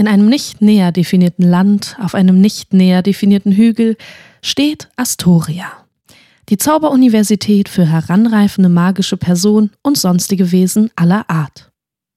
In einem nicht näher definierten Land, auf einem nicht näher definierten Hügel, steht Astoria. Die Zauberuniversität für heranreifende magische Personen und sonstige Wesen aller Art.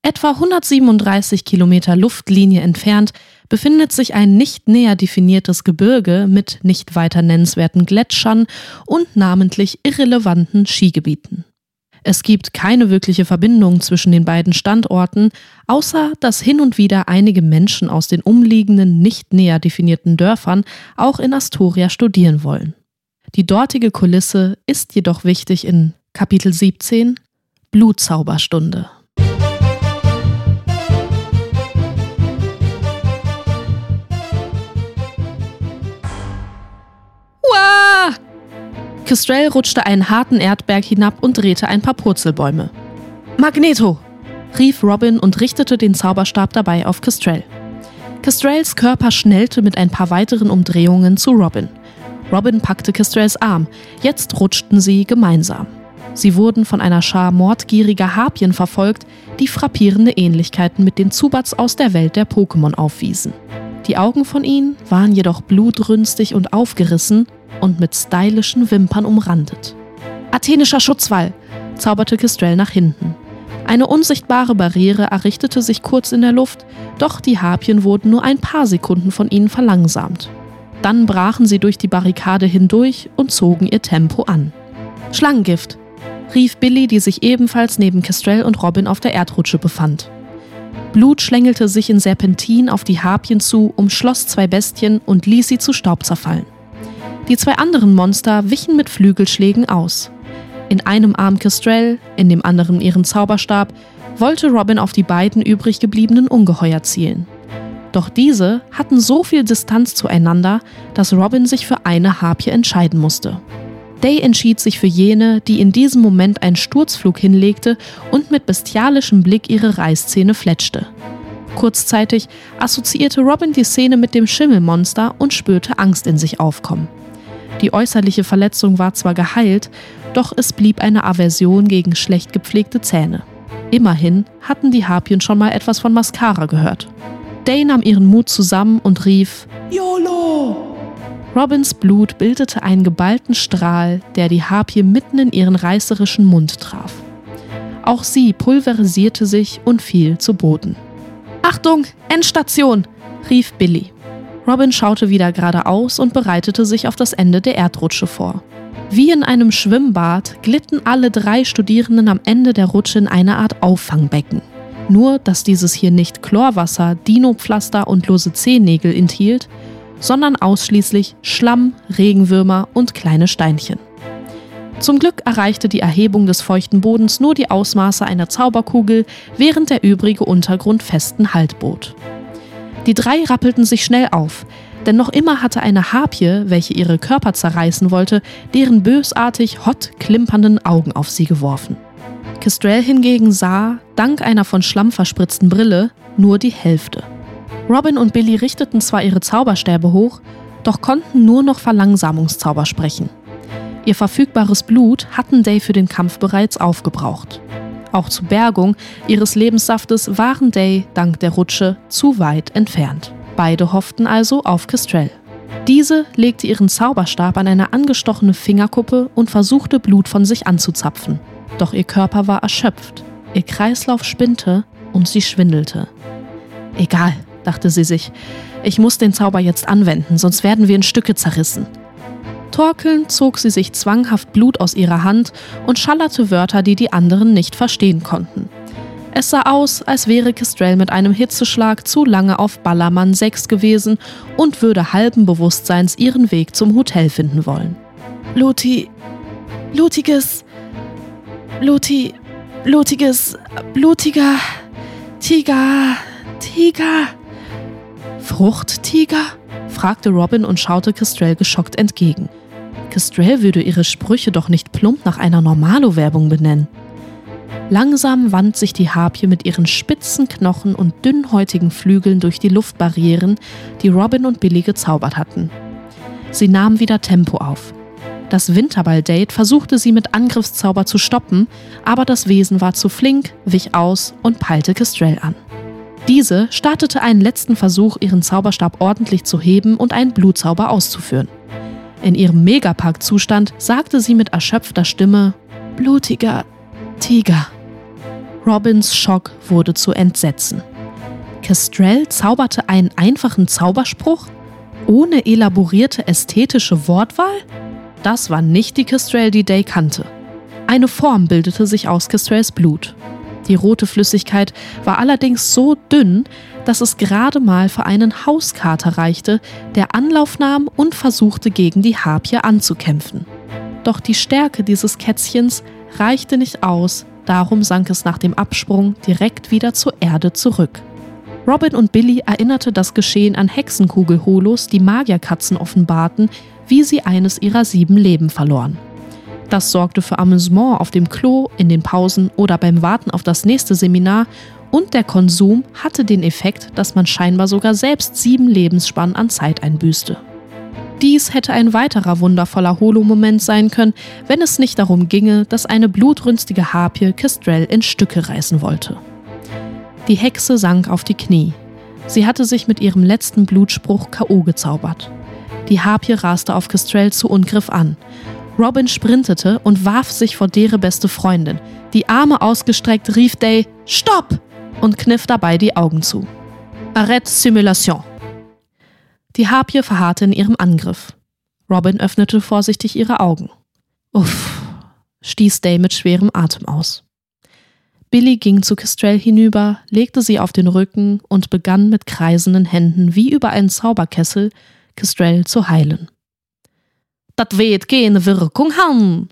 Etwa 137 Kilometer Luftlinie entfernt befindet sich ein nicht näher definiertes Gebirge mit nicht weiter nennenswerten Gletschern und namentlich irrelevanten Skigebieten. Es gibt keine wirkliche Verbindung zwischen den beiden Standorten, außer dass hin und wieder einige Menschen aus den umliegenden, nicht näher definierten Dörfern auch in Astoria studieren wollen. Die dortige Kulisse ist jedoch wichtig in Kapitel 17 Blutzauberstunde. Kestrel rutschte einen harten Erdberg hinab und drehte ein paar Purzelbäume. Magneto! rief Robin und richtete den Zauberstab dabei auf Kestrel. Kestrels Körper schnellte mit ein paar weiteren Umdrehungen zu Robin. Robin packte Kestrels Arm. Jetzt rutschten sie gemeinsam. Sie wurden von einer Schar mordgieriger Harpien verfolgt, die frappierende Ähnlichkeiten mit den Zubats aus der Welt der Pokémon aufwiesen. Die Augen von ihnen waren jedoch blutrünstig und aufgerissen und mit stylischen Wimpern umrandet. Athenischer Schutzwall, zauberte Kestrel nach hinten. Eine unsichtbare Barriere errichtete sich kurz in der Luft, doch die Harpien wurden nur ein paar Sekunden von ihnen verlangsamt. Dann brachen sie durch die Barrikade hindurch und zogen ihr Tempo an. Schlangengift, rief Billy, die sich ebenfalls neben Kestrel und Robin auf der Erdrutsche befand. Blut schlängelte sich in Serpentin auf die Harpien zu, umschloss zwei Bestien und ließ sie zu Staub zerfallen. Die zwei anderen Monster wichen mit Flügelschlägen aus. In einem Arm Kestrel, in dem anderen ihren Zauberstab, wollte Robin auf die beiden übrig gebliebenen Ungeheuer zielen. Doch diese hatten so viel Distanz zueinander, dass Robin sich für eine Harpie entscheiden musste. Day entschied sich für jene, die in diesem Moment einen Sturzflug hinlegte und mit bestialischem Blick ihre Reißzähne fletschte. Kurzzeitig assoziierte Robin die Szene mit dem Schimmelmonster und spürte Angst in sich aufkommen. Die äußerliche Verletzung war zwar geheilt, doch es blieb eine Aversion gegen schlecht gepflegte Zähne. Immerhin hatten die Harpien schon mal etwas von Mascara gehört. Day nahm ihren Mut zusammen und rief YOLO! Robins Blut bildete einen geballten Strahl, der die Harpie mitten in ihren reißerischen Mund traf. Auch sie pulverisierte sich und fiel zu Boden. Achtung, Endstation! rief Billy. Robin schaute wieder geradeaus und bereitete sich auf das Ende der Erdrutsche vor. Wie in einem Schwimmbad glitten alle drei Studierenden am Ende der Rutsche in eine Art Auffangbecken. Nur, dass dieses hier nicht Chlorwasser, Dinopflaster und lose Zehennägel enthielt, sondern ausschließlich Schlamm, Regenwürmer und kleine Steinchen. Zum Glück erreichte die Erhebung des feuchten Bodens nur die Ausmaße einer Zauberkugel, während der übrige Untergrund festen Halt bot. Die drei rappelten sich schnell auf, denn noch immer hatte eine Harpie, welche ihre Körper zerreißen wollte, deren bösartig hot klimpernden Augen auf sie geworfen. Kestrel hingegen sah, dank einer von Schlamm verspritzten Brille, nur die Hälfte. Robin und Billy richteten zwar ihre Zauberstäbe hoch, doch konnten nur noch Verlangsamungszauber sprechen. Ihr verfügbares Blut hatten Day für den Kampf bereits aufgebraucht. Auch zur Bergung ihres Lebenssaftes waren Day dank der Rutsche zu weit entfernt. Beide hofften also auf Kestrel. Diese legte ihren Zauberstab an eine angestochene Fingerkuppe und versuchte Blut von sich anzuzapfen. Doch ihr Körper war erschöpft, ihr Kreislauf spinnte und sie schwindelte. Egal, dachte sie sich, ich muss den Zauber jetzt anwenden, sonst werden wir in Stücke zerrissen. Torkelnd zog sie sich zwanghaft Blut aus ihrer Hand und schallerte Wörter, die die anderen nicht verstehen konnten. Es sah aus, als wäre Kestrel mit einem Hitzeschlag zu lange auf Ballermann 6 gewesen und würde halben Bewusstseins ihren Weg zum Hotel finden wollen. Bluti. Blutiges. Bluti. Blutiges. Blutiger. Tiger. Tiger. Fruchttiger? fragte Robin und schaute Kestrel geschockt entgegen. Kestrel würde ihre Sprüche doch nicht plump nach einer Normalo-Werbung benennen. Langsam wand sich die Harpie mit ihren spitzen Knochen und dünnhäutigen Flügeln durch die Luftbarrieren, die Robin und Billy gezaubert hatten. Sie nahm wieder Tempo auf. Das Winterball-Date versuchte sie mit Angriffszauber zu stoppen, aber das Wesen war zu flink, wich aus und peilte Kestrel an. Diese startete einen letzten Versuch, ihren Zauberstab ordentlich zu heben und einen Blutzauber auszuführen. In ihrem Megapark-Zustand sagte sie mit erschöpfter Stimme: Blutiger Tiger. Robins Schock wurde zu Entsetzen. Kestrel zauberte einen einfachen Zauberspruch? Ohne elaborierte ästhetische Wortwahl? Das war nicht die Kestrel, die Day kannte. Eine Form bildete sich aus Kestrels Blut. Die rote Flüssigkeit war allerdings so dünn, dass es gerade mal für einen Hauskater reichte, der Anlauf nahm und versuchte, gegen die Harpie anzukämpfen. Doch die Stärke dieses Kätzchens reichte nicht aus, darum sank es nach dem Absprung direkt wieder zur Erde zurück. Robin und Billy erinnerte das Geschehen an Hexenkugel-Holos, die Magierkatzen offenbarten, wie sie eines ihrer sieben Leben verloren. Das sorgte für Amüsement auf dem Klo, in den Pausen oder beim Warten auf das nächste Seminar und der Konsum hatte den Effekt, dass man scheinbar sogar selbst sieben Lebensspannen an Zeit einbüßte. Dies hätte ein weiterer wundervoller Holo-Moment sein können, wenn es nicht darum ginge, dass eine blutrünstige Harpie Kestrel in Stücke reißen wollte. Die Hexe sank auf die Knie. Sie hatte sich mit ihrem letzten Blutspruch K.O. gezaubert. Die Harpie raste auf Kestrel zu und griff an. Robin sprintete und warf sich vor deren beste Freundin. Die Arme ausgestreckt rief Day Stopp! Und kniff dabei die Augen zu. Arrête Simulation. Die Harpie verharrte in ihrem Angriff. Robin öffnete vorsichtig ihre Augen. Uff, stieß Day mit schwerem Atem aus. Billy ging zu Kestrel hinüber, legte sie auf den Rücken und begann mit kreisenden Händen wie über einen Zauberkessel Kestrel zu heilen. Dat wird keine Wirkung haben,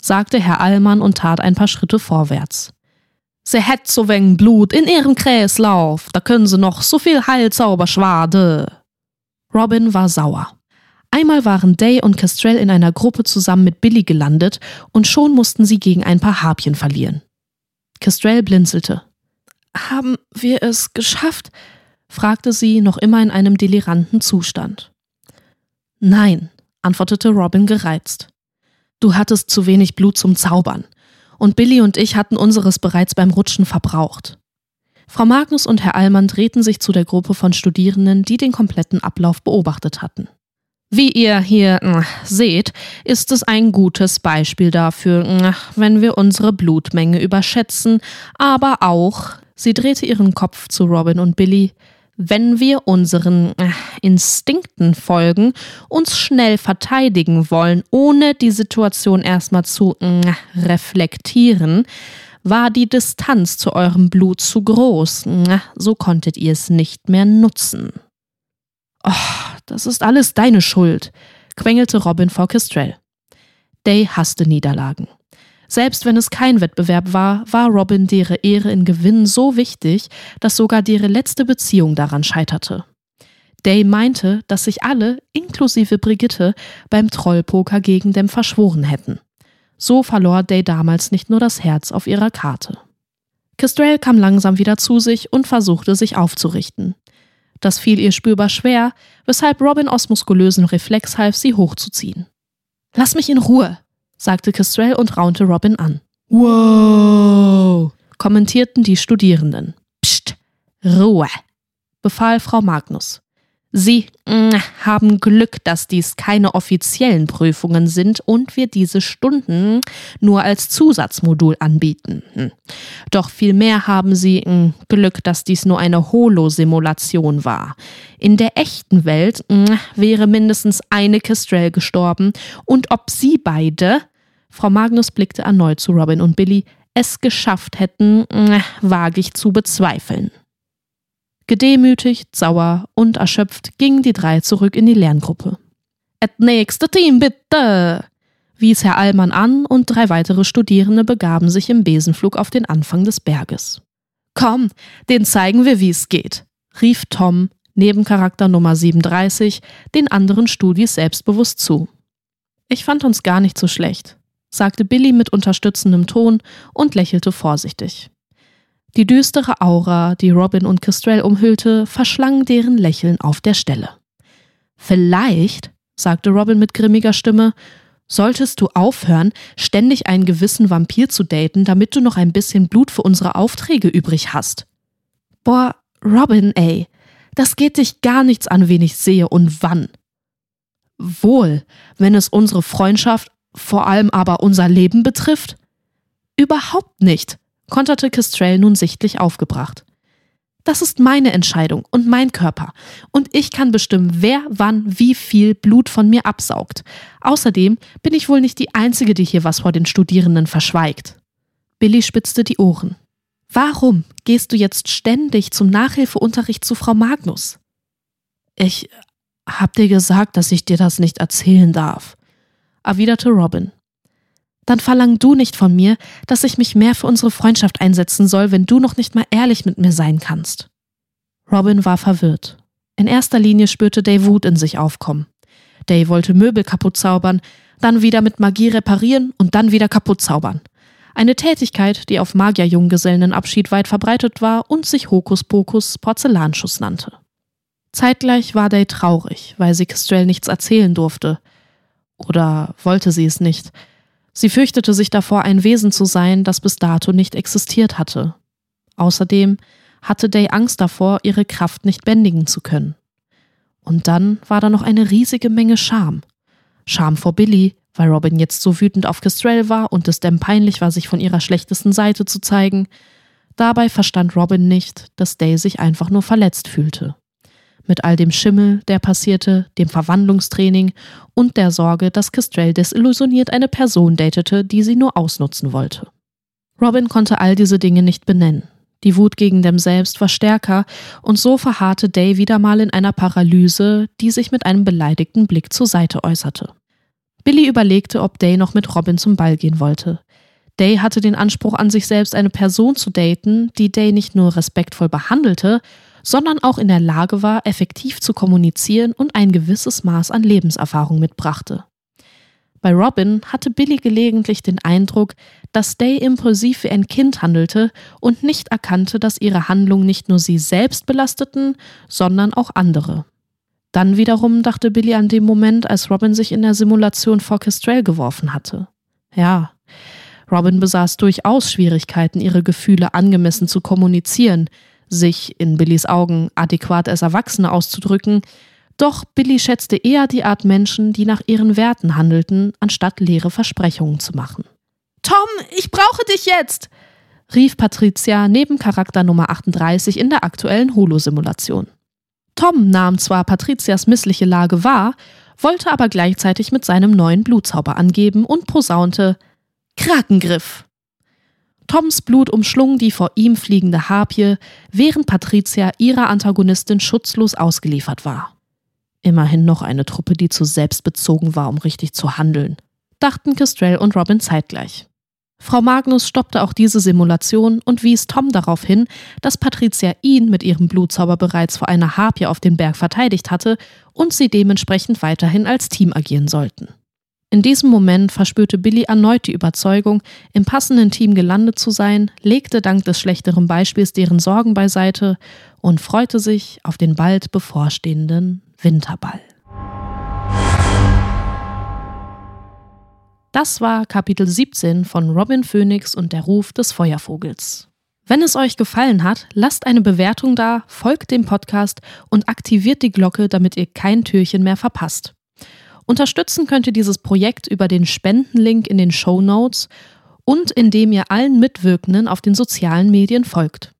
sagte Herr Allmann und tat ein paar Schritte vorwärts. Sie hätt so wenig Blut in ihrem Kreislauf, da können sie noch so viel Heilzauber schwade. Robin war sauer. Einmal waren Day und Kestrel in einer Gruppe zusammen mit Billy gelandet und schon mussten sie gegen ein paar Harpien verlieren. Kestrel blinzelte. Haben wir es geschafft? fragte sie, noch immer in einem deliranten Zustand. Nein, antwortete Robin gereizt. Du hattest zu wenig Blut zum Zaubern. Und Billy und ich hatten unseres bereits beim Rutschen verbraucht. Frau Magnus und Herr Allmann drehten sich zu der Gruppe von Studierenden, die den kompletten Ablauf beobachtet hatten. Wie ihr hier äh, seht, ist es ein gutes Beispiel dafür, äh, wenn wir unsere Blutmenge überschätzen, aber auch, sie drehte ihren Kopf zu Robin und Billy, wenn wir unseren äh, Instinkten folgen, uns schnell verteidigen wollen, ohne die Situation erstmal zu äh, reflektieren, war die Distanz zu eurem Blut zu groß, äh, so konntet ihr es nicht mehr nutzen. Oh, das ist alles deine Schuld, quengelte Robin vor Kestrel. Day hasste Niederlagen. Selbst wenn es kein Wettbewerb war, war Robin deren Ehre in Gewinn so wichtig, dass sogar deren letzte Beziehung daran scheiterte. Day meinte, dass sich alle, inklusive Brigitte, beim Trollpoker gegen dem verschworen hätten. So verlor Day damals nicht nur das Herz auf ihrer Karte. Kestrel kam langsam wieder zu sich und versuchte sich aufzurichten. Das fiel ihr spürbar schwer, weshalb Robin aus muskulösen Reflex half, sie hochzuziehen. Lass mich in Ruhe, sagte Kestrel und raunte Robin an. Wow, kommentierten die Studierenden. Psst, Ruhe, befahl Frau Magnus. Sie mh, mm, haben Glück, dass dies keine offiziellen Prüfungen sind und wir diese Stunden nur als Zusatzmodul anbieten. Hm. Doch vielmehr haben Sie mh, mm, Glück, dass dies nur eine Holo-Simulation war. In der echten Welt mh, mm, wäre mindestens eine Kestrel gestorben und ob Sie beide Frau Magnus blickte erneut zu Robin und Billy, es geschafft hätten, wage ich zu bezweifeln. Gedemütigt, sauer und erschöpft gingen die drei zurück in die Lerngruppe. Et nächste Team bitte! wies Herr Allmann an und drei weitere Studierende begaben sich im Besenflug auf den Anfang des Berges. Komm, den zeigen wir, wie es geht, rief Tom, Nebencharakter Nummer 37, den anderen Studis selbstbewusst zu. Ich fand uns gar nicht so schlecht sagte Billy mit unterstützendem Ton und lächelte vorsichtig. Die düstere Aura, die Robin und Kestrel umhüllte, verschlang deren Lächeln auf der Stelle. Vielleicht, sagte Robin mit grimmiger Stimme, solltest du aufhören, ständig einen gewissen Vampir zu daten, damit du noch ein bisschen Blut für unsere Aufträge übrig hast. Boah, Robin, ey, das geht dich gar nichts an, wen ich sehe und wann. Wohl, wenn es unsere Freundschaft, vor allem aber unser Leben betrifft? Überhaupt nicht, konterte Kestrel nun sichtlich aufgebracht. Das ist meine Entscheidung und mein Körper. Und ich kann bestimmen, wer wann wie viel Blut von mir absaugt. Außerdem bin ich wohl nicht die Einzige, die hier was vor den Studierenden verschweigt. Billy spitzte die Ohren. Warum gehst du jetzt ständig zum Nachhilfeunterricht zu Frau Magnus? Ich hab dir gesagt, dass ich dir das nicht erzählen darf, erwiderte Robin. Dann verlang du nicht von mir, dass ich mich mehr für unsere Freundschaft einsetzen soll, wenn du noch nicht mal ehrlich mit mir sein kannst. Robin war verwirrt. In erster Linie spürte Day Wut in sich aufkommen. Day wollte Möbel kaputt zaubern, dann wieder mit Magie reparieren und dann wieder kaputt zaubern. Eine Tätigkeit, die auf Magierjunggesellenabschied weit verbreitet war und sich Hokuspokus Porzellanschuss nannte. Zeitgleich war Day traurig, weil sie Kestrel nichts erzählen durfte. Oder wollte sie es nicht? Sie fürchtete sich davor, ein Wesen zu sein, das bis dato nicht existiert hatte. Außerdem hatte Day Angst davor, ihre Kraft nicht bändigen zu können. Und dann war da noch eine riesige Menge Scham. Scham vor Billy, weil Robin jetzt so wütend auf Kestrel war und es dem peinlich war, sich von ihrer schlechtesten Seite zu zeigen. Dabei verstand Robin nicht, dass Day sich einfach nur verletzt fühlte mit all dem Schimmel, der passierte, dem Verwandlungstraining und der Sorge, dass Kestrel desillusioniert eine Person datete, die sie nur ausnutzen wollte. Robin konnte all diese Dinge nicht benennen. Die Wut gegen dem Selbst war stärker und so verharrte Day wieder mal in einer Paralyse, die sich mit einem beleidigten Blick zur Seite äußerte. Billy überlegte, ob Day noch mit Robin zum Ball gehen wollte. Day hatte den Anspruch an sich selbst, eine Person zu daten, die Day nicht nur respektvoll behandelte, sondern auch in der Lage war, effektiv zu kommunizieren und ein gewisses Maß an Lebenserfahrung mitbrachte. Bei Robin hatte Billy gelegentlich den Eindruck, dass Day impulsiv wie ein Kind handelte und nicht erkannte, dass ihre Handlungen nicht nur sie selbst belasteten, sondern auch andere. Dann wiederum dachte Billy an den Moment, als Robin sich in der Simulation vor Kestrel geworfen hatte. Ja, Robin besaß durchaus Schwierigkeiten, ihre Gefühle angemessen zu kommunizieren, sich in Billys Augen adäquat als Erwachsene auszudrücken, doch Billy schätzte eher die Art Menschen, die nach ihren Werten handelten, anstatt leere Versprechungen zu machen. Tom, ich brauche dich jetzt! rief Patricia neben Charakter Nummer 38 in der aktuellen Holo-Simulation. Tom nahm zwar Patricias missliche Lage wahr, wollte aber gleichzeitig mit seinem neuen Blutzauber angeben und posaunte Krakengriff. Toms Blut umschlung die vor ihm fliegende Harpie, während Patricia ihrer Antagonistin schutzlos ausgeliefert war. Immerhin noch eine Truppe, die zu selbstbezogen war, um richtig zu handeln, dachten Kestrel und Robin zeitgleich. Frau Magnus stoppte auch diese Simulation und wies Tom darauf hin, dass Patricia ihn mit ihrem Blutzauber bereits vor einer Harpie auf den Berg verteidigt hatte und sie dementsprechend weiterhin als Team agieren sollten. In diesem Moment verspürte Billy erneut die Überzeugung, im passenden Team gelandet zu sein, legte dank des schlechteren Beispiels deren Sorgen beiseite und freute sich auf den bald bevorstehenden Winterball. Das war Kapitel 17 von Robin Phoenix und der Ruf des Feuervogels. Wenn es euch gefallen hat, lasst eine Bewertung da, folgt dem Podcast und aktiviert die Glocke, damit ihr kein Türchen mehr verpasst. Unterstützen könnt ihr dieses Projekt über den Spendenlink in den Show Notes und indem ihr allen Mitwirkenden auf den sozialen Medien folgt.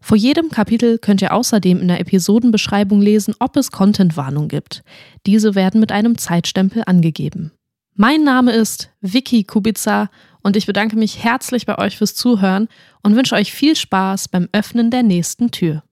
Vor jedem Kapitel könnt ihr außerdem in der Episodenbeschreibung lesen, ob es Contentwarnung gibt. Diese werden mit einem Zeitstempel angegeben. Mein Name ist Vicky Kubica und ich bedanke mich herzlich bei euch fürs Zuhören und wünsche euch viel Spaß beim Öffnen der nächsten Tür.